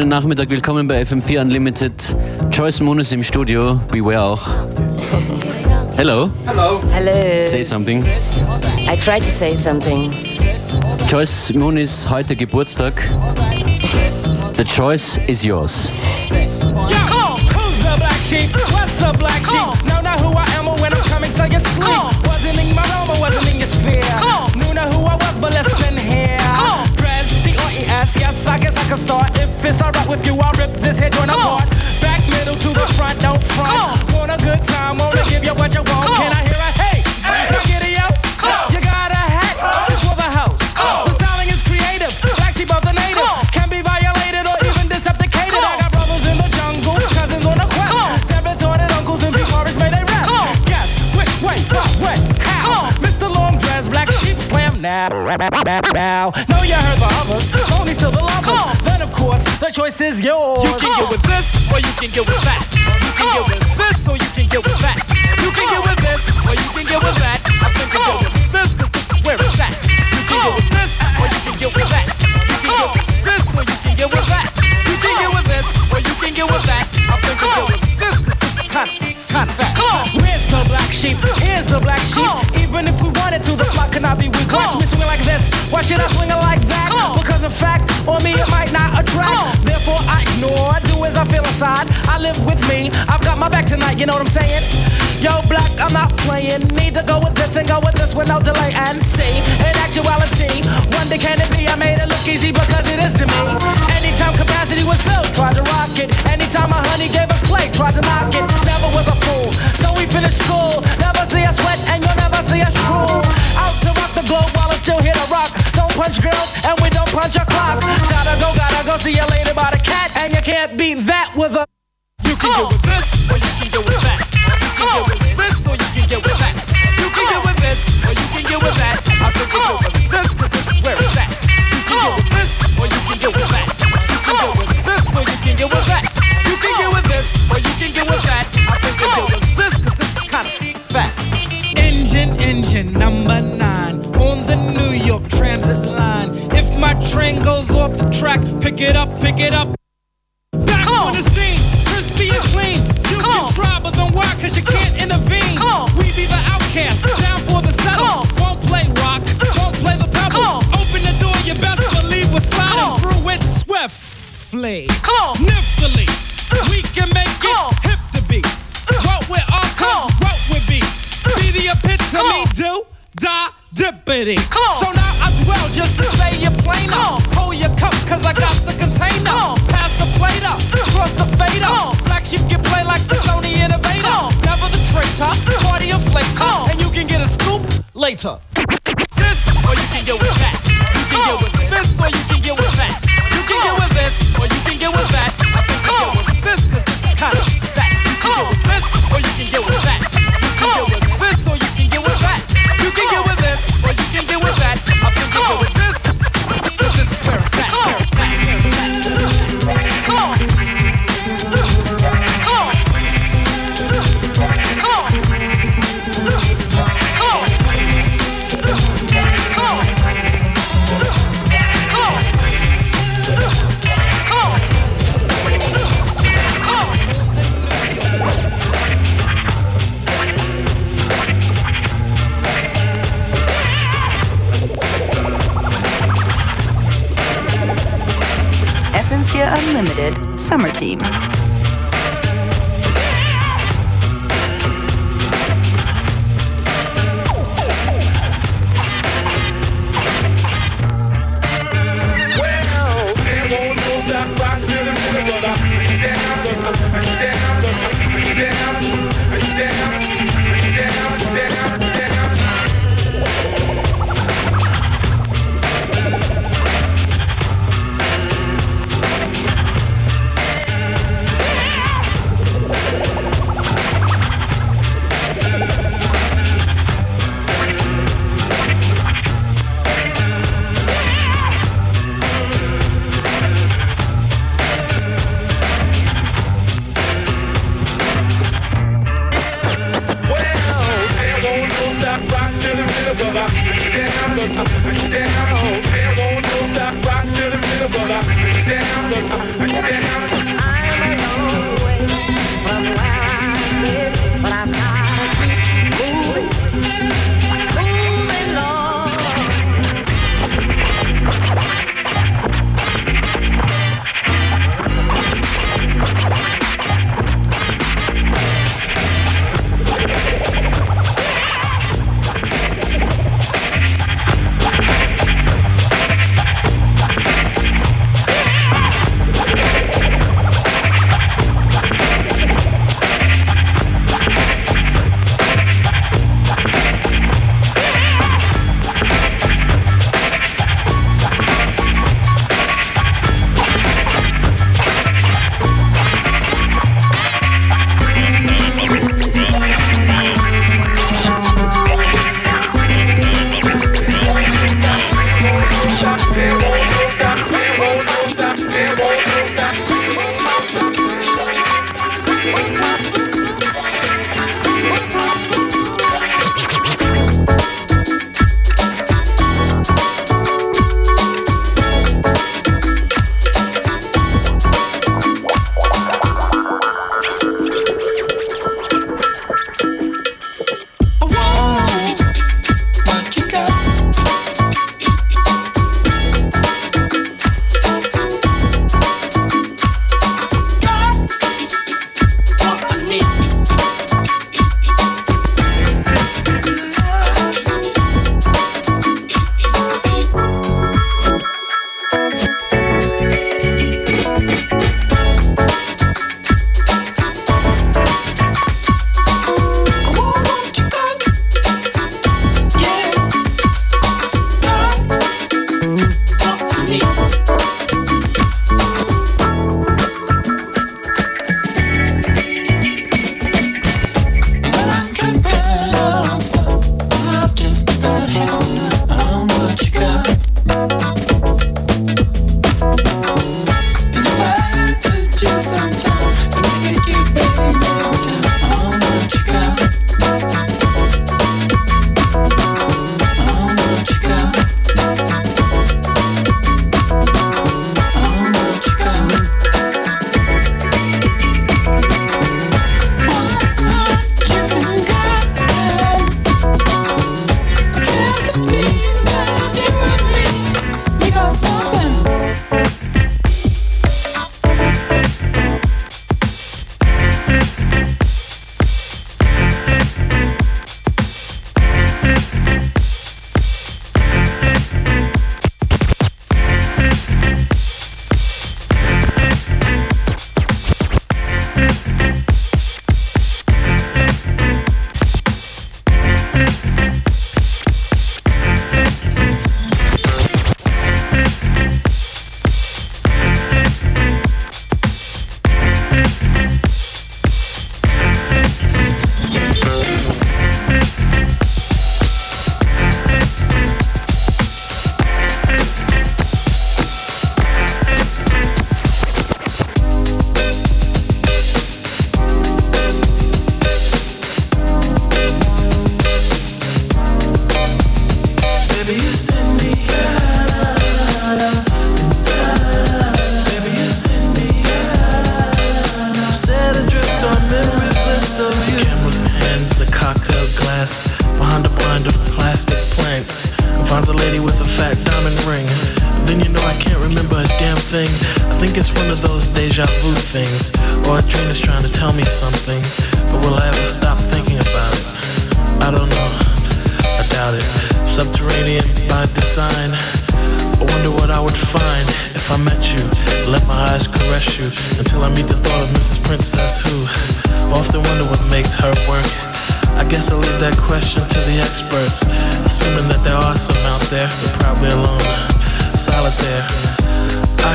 Schönen Nachmittag, willkommen bei FM4 Unlimited. Joyce Moon ist im Studio, Beware auch. Hello. Hello. Hello. Say something. I try to say something. Joyce Moon ist heute Geburtstag. The choice is yours. Yo, I guess I can start. If it's alright with you, I'll rip this head joint apart. Back middle to the front, don't front. Want a good time, wanna give you what you want. Can I hear a hey? Now get it, yo. You got a hat just for the house. The styling is creative. Black sheep of the native can be violated or even decepticated. I got brothers in the jungle, cousins on a quest. Debit uncles and big may they rest. Guess which way, what, when, how? Mr. Lawnge Dres, Black Sheep Slam now. The choice is yours. You can get with this, or you can get with that. You can get with this, or you can get with that. You can get with this, or you can get with that. I think you get with this, cause this is where it's at. You can get with this, or you can get with that. You can get with this, or you can get with that. You can get with this, or you can get with that. I think you get with this, cause this is kinda, kinda fat. Where's the black sheep? Here's the black sheep. Even if we wanted to, the plot cannot be weak. Watch me swing like this. Why should I swing it like that? Because in fact, on me it might not attract. Oh. Therefore, I ignore. Do as I feel inside. I live with me. I've got my back tonight. You know what I'm saying? Yo, black, I'm not playing. Need to go with this and go with this with no delay and see. In actuality, wonder can it be? I made it look easy because it is to me. Anytime capacity was filled, tried to rock it. Anytime my honey gave us play, tried to knock it. Never was a fool. So we finished school. Never see us sweat and you'll never see us drool. Out to rock the globe while it's still here to rock. Don't punch girls and we don't punch a clock. Gotta go, gotta go see you later by the cat. And you can't beat that with a. You can get with this, or you can get with that. You can get with this, or you can get with that. You can get with this, or you can get with that. Pick it up, pick it up. Back on the scene, crispy and clean. You can try, but then why? Cause you can't intervene. We be the outcast, down for the settle. Won't play rock, won't play the pebble. Open the door, you best believe we're sliding through it swiftly. Niftily, we can make it hip to be. What we're all what we be. Be the epitome, do, da, dippity. So now I dwell just to say you're plainer. Hold your cup, cause I got the container. Pass the plate up, uh. cross the fader. Black sheep get played like the uh. Sony Innovator. Never the traitor, uh. party inflator. And you can get a scoop later. This, or you can get with that. You can get with this, or you can get with that.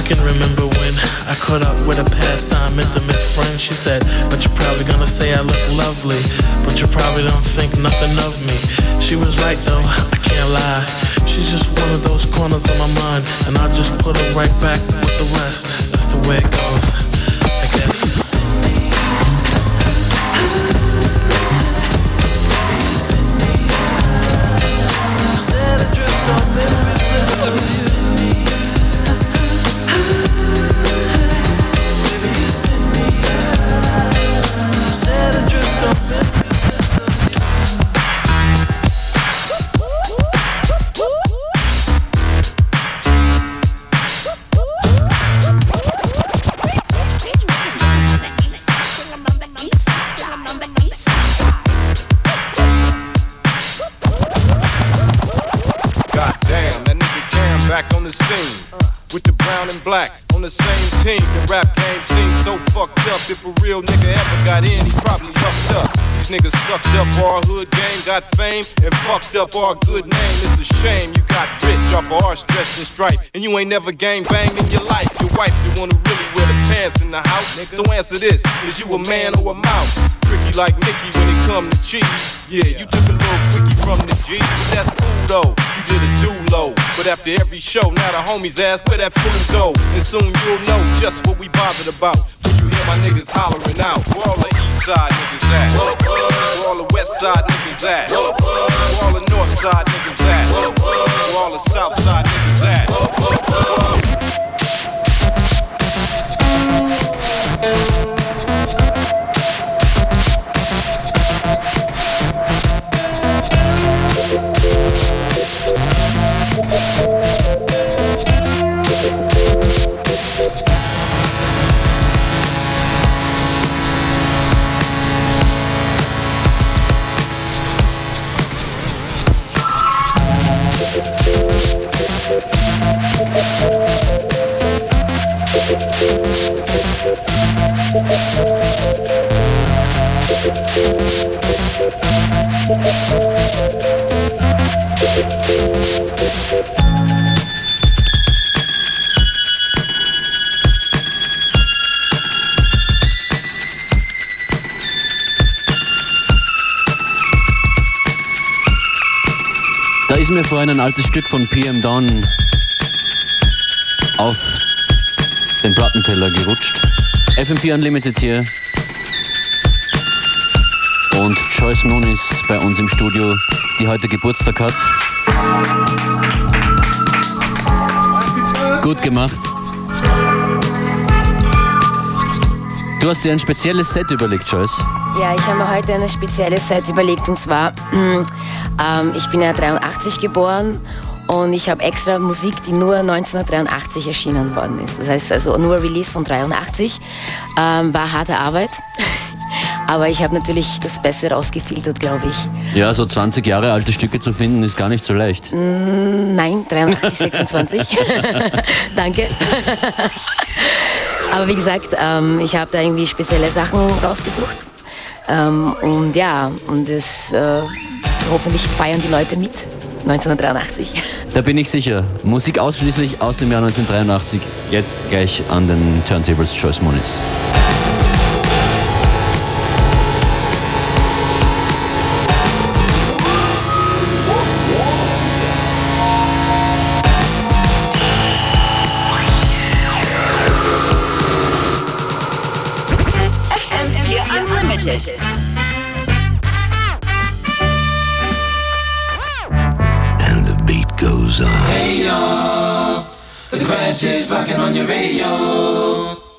Can remember when I caught up with a pastime intimate friend. She said, But you're probably gonna say I look lovely, but you probably don't think nothing of me. She was right though, I can't lie. She's just one of those corners of my mind, and I just put her right back with the rest. That's the way it goes, A real nigga ever got in, he probably fucked up. These niggas sucked up our hood game, got fame, and fucked up our good name. It's a shame you got rich off of our stress and stripe, and you ain't never gang banged in your life. Your wife, one who really wear the pants in the house. So answer this: Is you a man or a mouse? Tricky like Mickey when it come to cheese. Yeah, you took a little quickie from the G, but that's cool though. You did a do low, but after every show, now the homies ask where that food go, and soon you'll know just what we bothered about When you hear my niggas hollering out. Where all the east side niggas at? Where all the west side niggas at? Where all the north side niggas at? Where all the south side niggas at? Da ist mir vorhin ein altes Stück von PM Dawn auf den Plattenteller gerutscht. FM4 Unlimited hier. Und Joyce Moon ist bei uns im Studio, die heute Geburtstag hat. Gut gemacht. Du hast dir ein spezielles Set überlegt, Joyce. Ja, ich habe mir heute ein spezielles Set überlegt und zwar, ähm, ich bin ja 83 geboren und ich habe extra Musik, die nur 1983 erschienen worden ist. Das heißt also nur Release von 83. Ähm, war harte Arbeit. Aber ich habe natürlich das Beste rausgefiltert, glaube ich. Ja, so 20 Jahre alte Stücke zu finden, ist gar nicht so leicht. Mm, nein, 83, 26. Danke. Aber wie gesagt, ähm, ich habe da irgendwie spezielle Sachen rausgesucht. Ähm, und ja, und das äh, hoffentlich feiern die Leute mit. 1983. Da bin ich sicher. Musik ausschließlich aus dem Jahr 1983. Jetzt gleich an den Turntables Choice Moniz. She's rocking on your radio.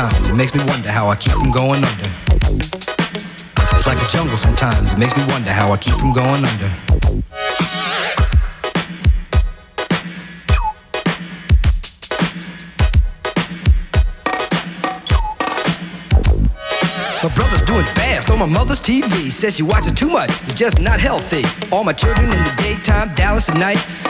Sometimes. It makes me wonder how I keep from going under. It's like a jungle sometimes. It makes me wonder how I keep from going under. My brother's doing fast on my mother's TV. Says she watches too much, it's just not healthy. All my children in the daytime, Dallas at night.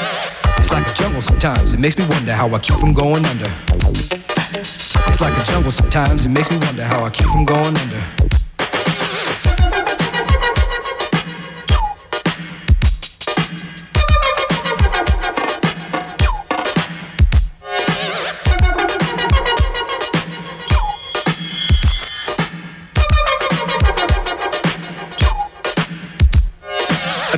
It's like a jungle sometimes, it makes me wonder how I keep from going under. It's like a jungle sometimes, it makes me wonder how I keep from going under. A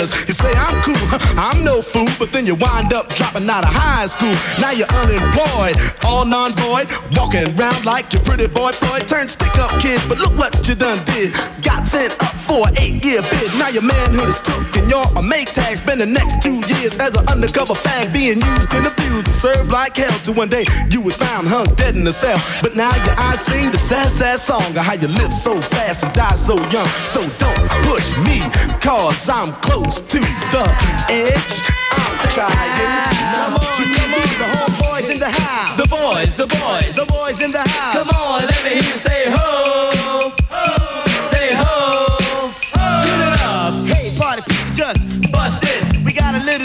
You say I'm cool, I'm no fool, but then you wind up dropping out of high school. Now you're unemployed, all non-void, walking around like your pretty boy Floyd. Turned stick-up kid, but look what you done did. Got sent up for an eight-year bid. Now your manhood is took and you're a make tag. Spend the next two years as an undercover fag, being used and abused to serve like hell. Till one day you was found hung dead in the cell. But now your eyes sing the sad, sad song of how you live so fast and die so young. So don't push me, cause I'm close to the edge. I'm trying not to lose the homeboys in the house. The boys, the boys, The boys in the house. Come on, let me hear you say ho.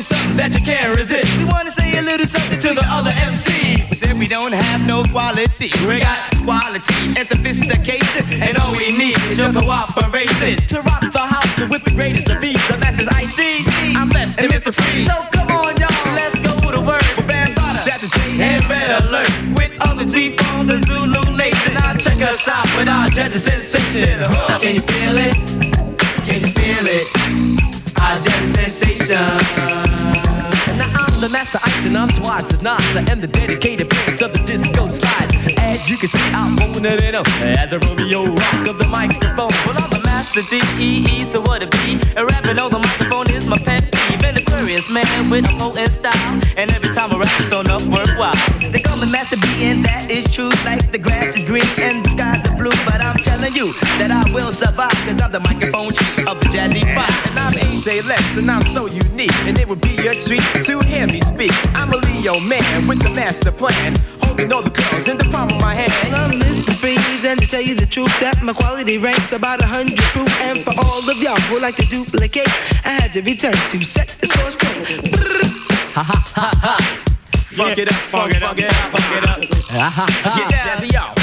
Something That you can't resist. we wanna say a little something To the other MCs. We said we don't have no quality. We got quality and sophistication. And all we need is your cooperation. To rock the house with the greatest of these. The masters ID. I'm blessed and Mr. Free. So come on, y'all. Let's go to work. With Bambaataa. That's the G. And Red Alert. With others, we form the Zulu Nation. Now check us out with our jet sensation. Huh. Can you feel it? Can you feel it? Our jet sensation. The master and I'm twice as nice. I am the dedicated prince of the disco slides. As you can see, I'm rolling it up as the Romeo rock of the microphone. Well, I'm a master D-E-E, so what it be? And rapping on the microphone is my pet peeve. An Aquarius man with a potent style. And every time I rap, it's so enough worthwhile. They call me Master B, and that is true. Like the grass is green and the are blue. But I'm telling you that I will survive, cause I'm the microphone chief of the Jazzy Five. And I'm AJ Lex, and I'm so unique. And it would be a treat to hear me speak. I'm a Leo man with the master plan. Holding all the girls in the palm of my hand. I'm Mr. Freeze, and to tell you the truth, that my quality ranks about a hundred proof. And for all of y'all who like to duplicate, I had to return to set the score straight. Funk it up, funk it up, funk it up, funk it up. Yeah, Jazzy, y'all.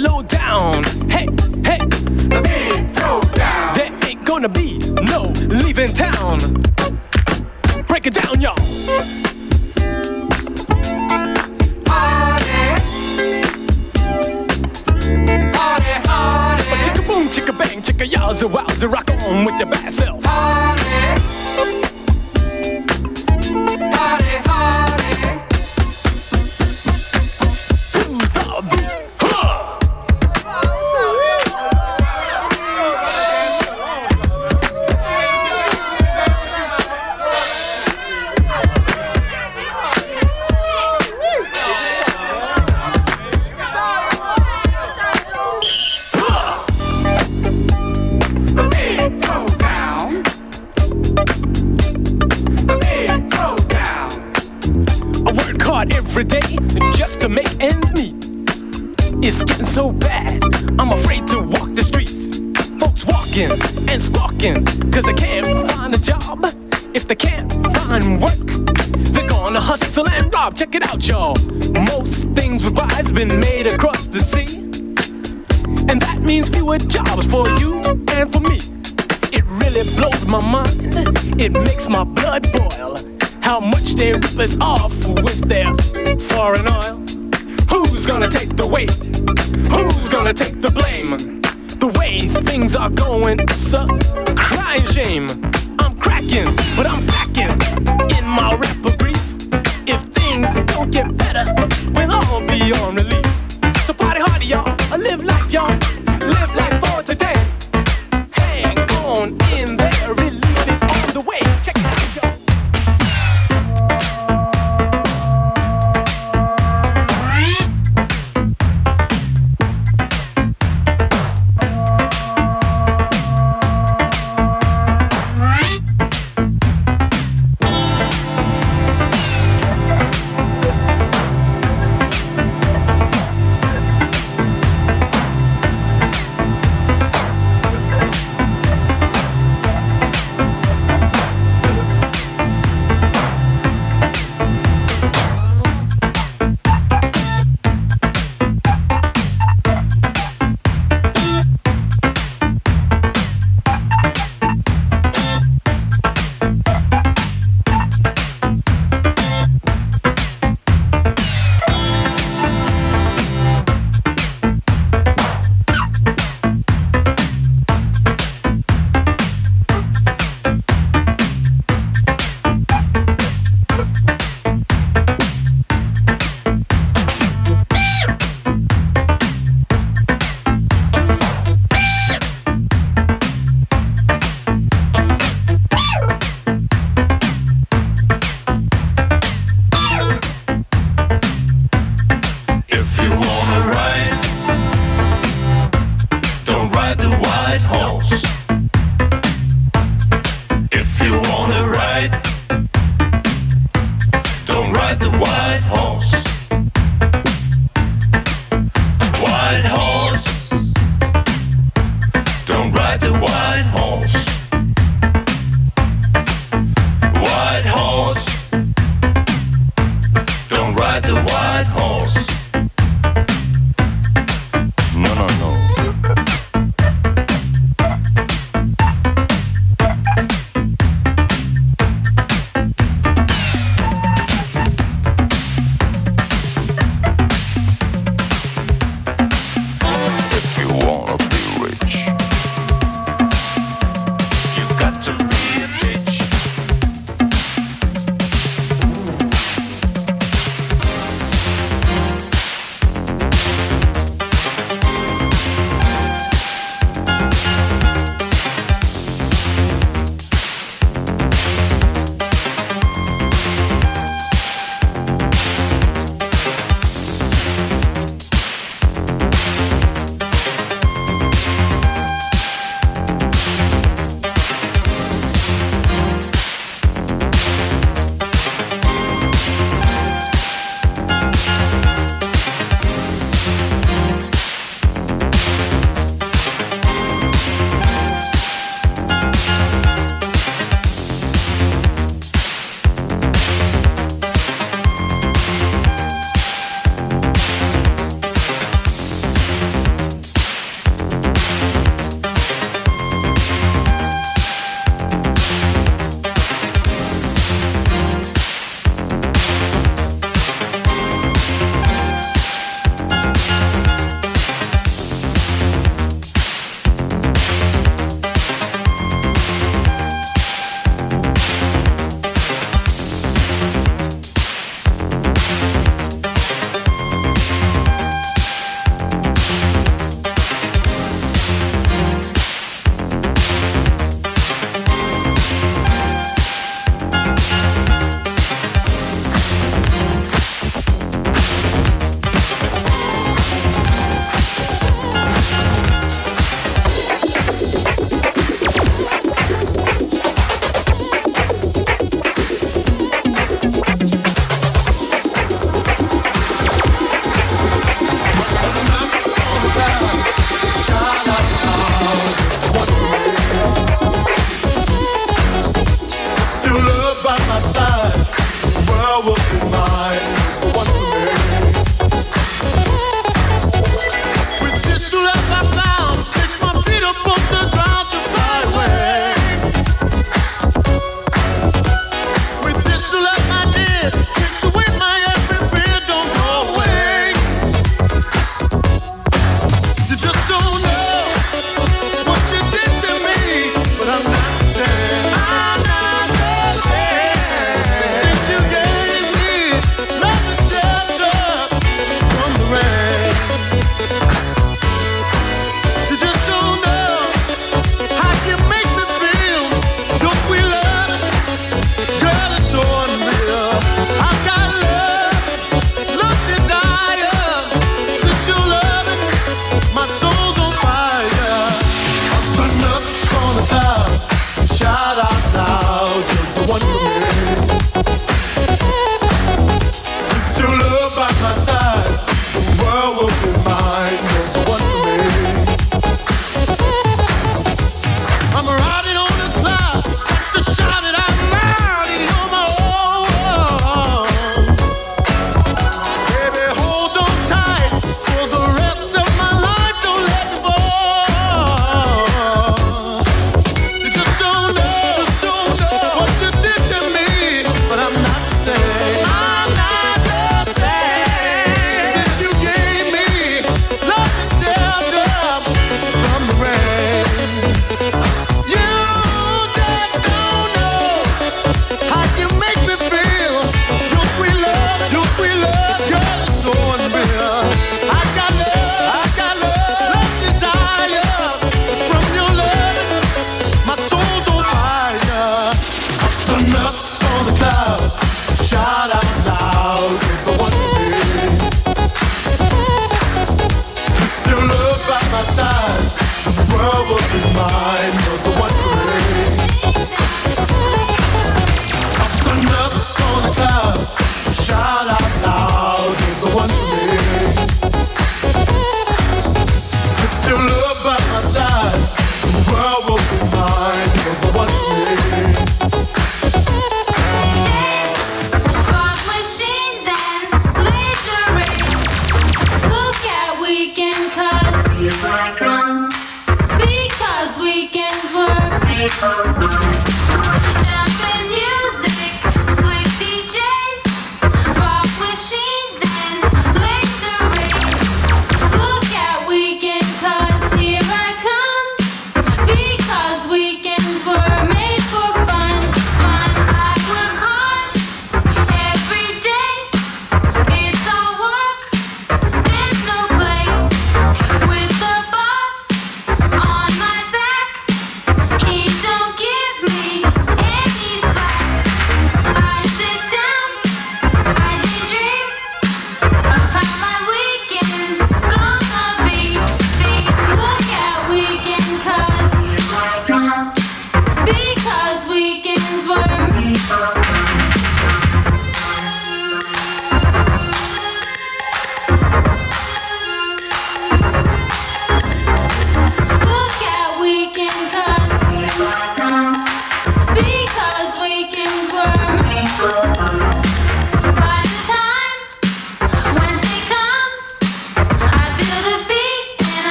low down. Hey, hey. The big throwdown. There ain't gonna be no leaving town. Break it down, y'all. Chicka bang, chicka yowza wowza, rock on with your bad self. Party. Party, party. To the beat.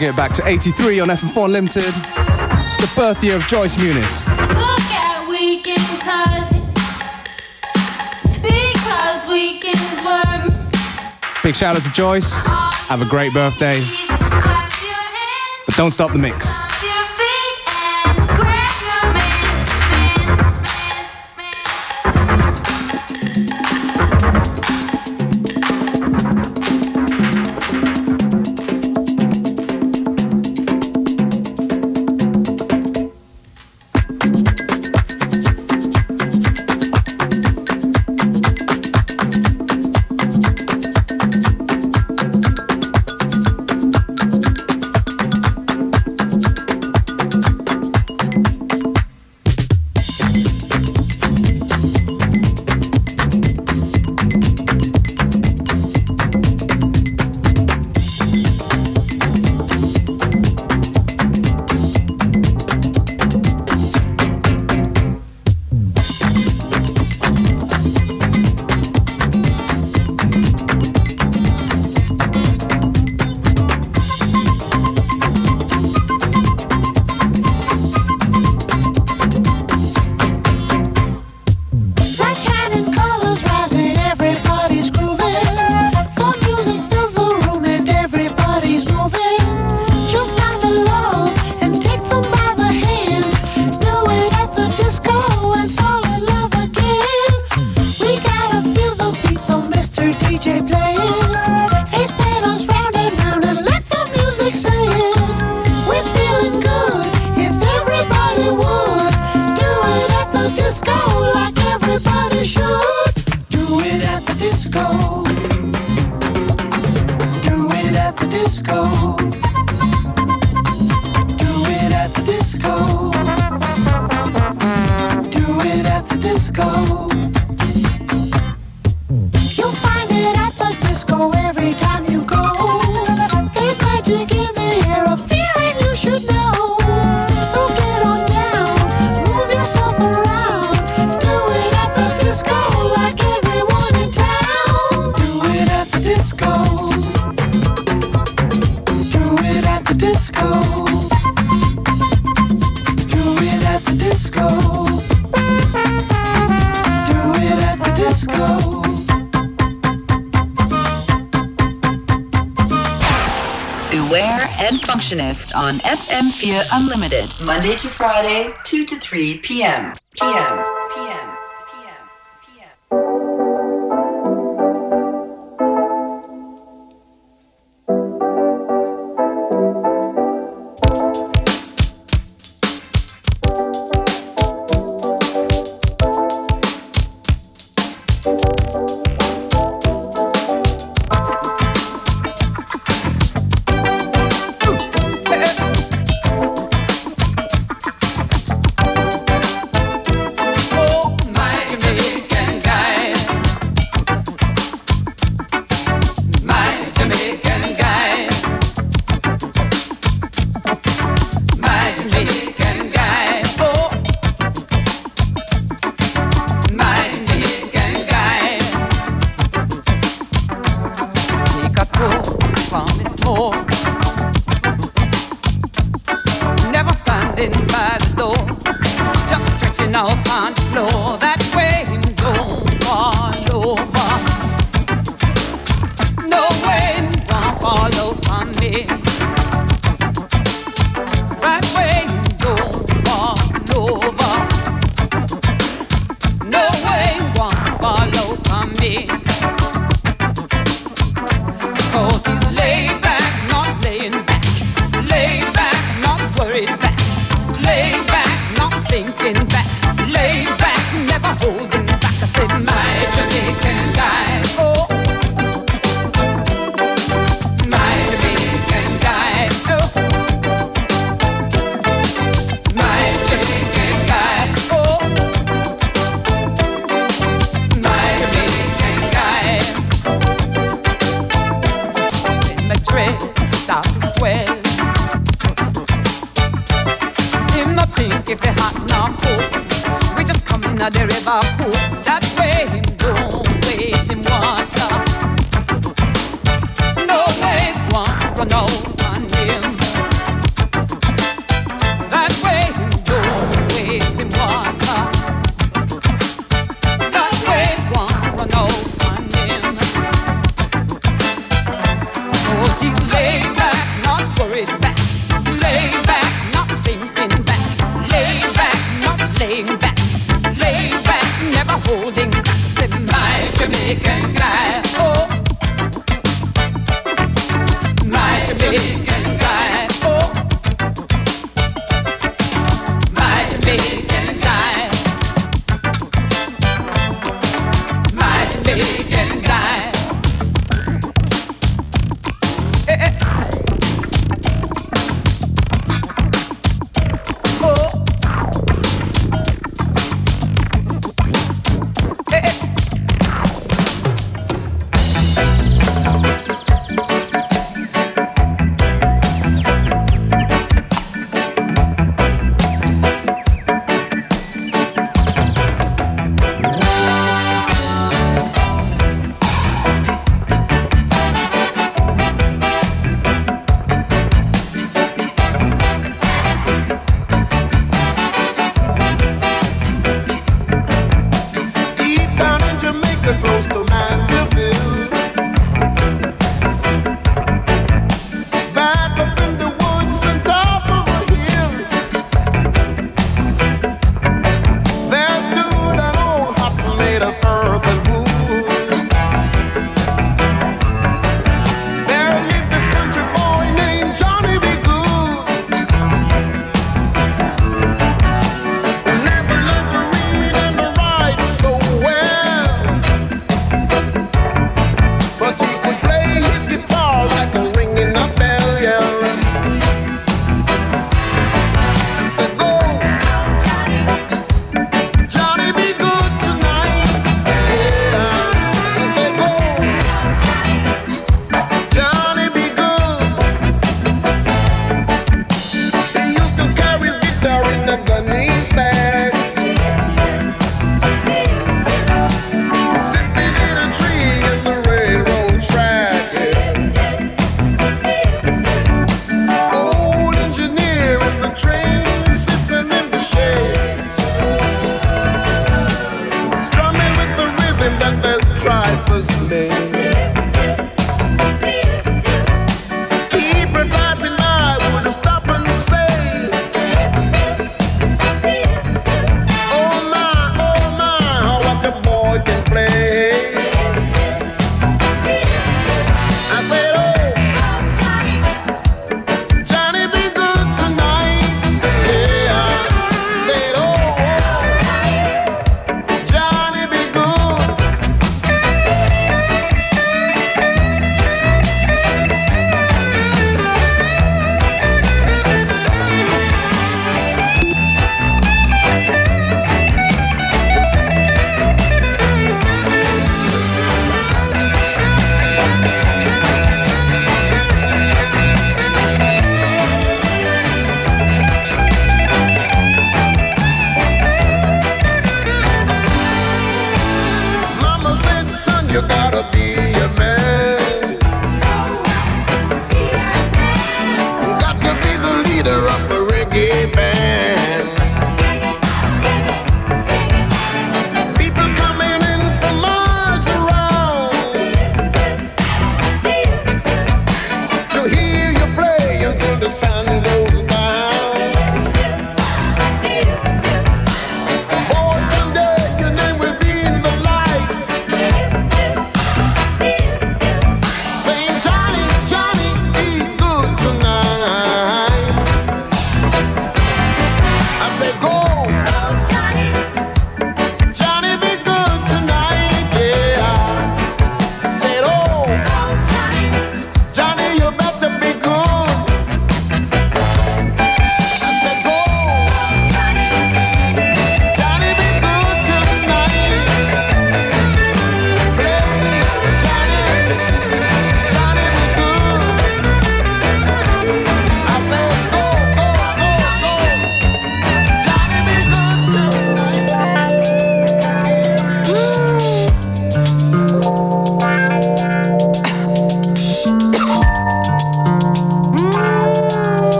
Get it back to 83 on FM4 Limited, the birth year of Joyce Muniz. Look at weekend cause weekends Big shout out to Joyce. Have a great birthday. But don't stop the mix. on FM4 Unlimited, Monday to Friday, 2 to 3 p.m. p.m.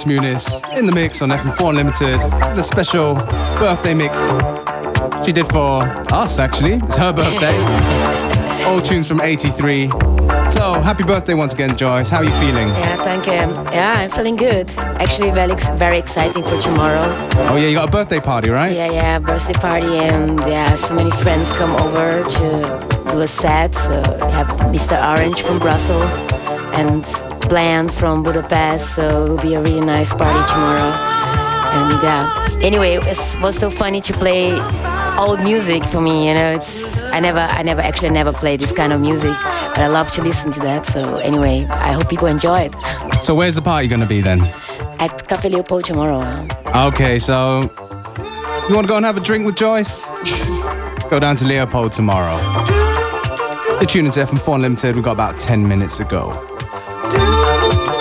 Joyce Muniz in the mix on FM4 Unlimited with a special birthday mix She did for us, actually. It's her birthday. All tunes from 83. So, happy birthday once again, Joyce. How are you feeling? Yeah, thank you. Yeah, I'm feeling good. Actually, very, very exciting for tomorrow. Oh, yeah, you got a birthday party, right? Yeah, yeah, birthday party, and yeah, so many friends come over to do a set. So we have Mr. Orange from Brussels and Bland from Budapest. So it will be a really nice party tomorrow. And yeah, anyway, it was, so funny to play old music for me. You know, it's I never, I never actually never played this kind of music, but I love to listen to that. So anyway, I hope people enjoy it. So, where's the party going to be then? At Café Leopold tomorrow. Um. Okay, so you want to go and have a drink with Joyce? go down to Leopold tomorrow. You're tuning to FM4 Unlimited. We've got about 10 minutes to go. House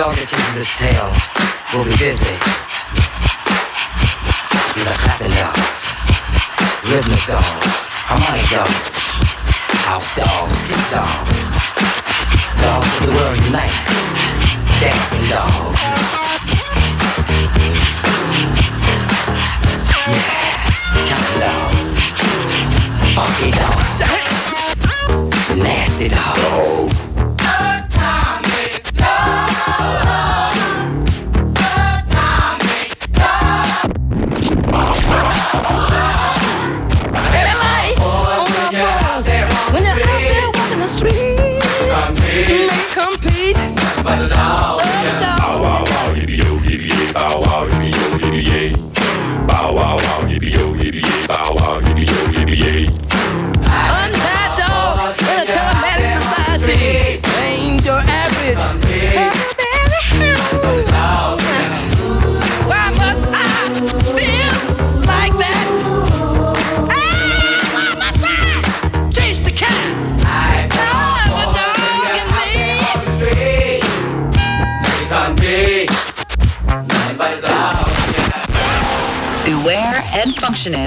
dog that chases its tail will be busy. These are clapping dogs, rhythmic dogs, harmonic dogs, house dogs, street dogs, dogs of the world unite, dancing dogs. Yeah, counting dog, funky dog, nasty dogs.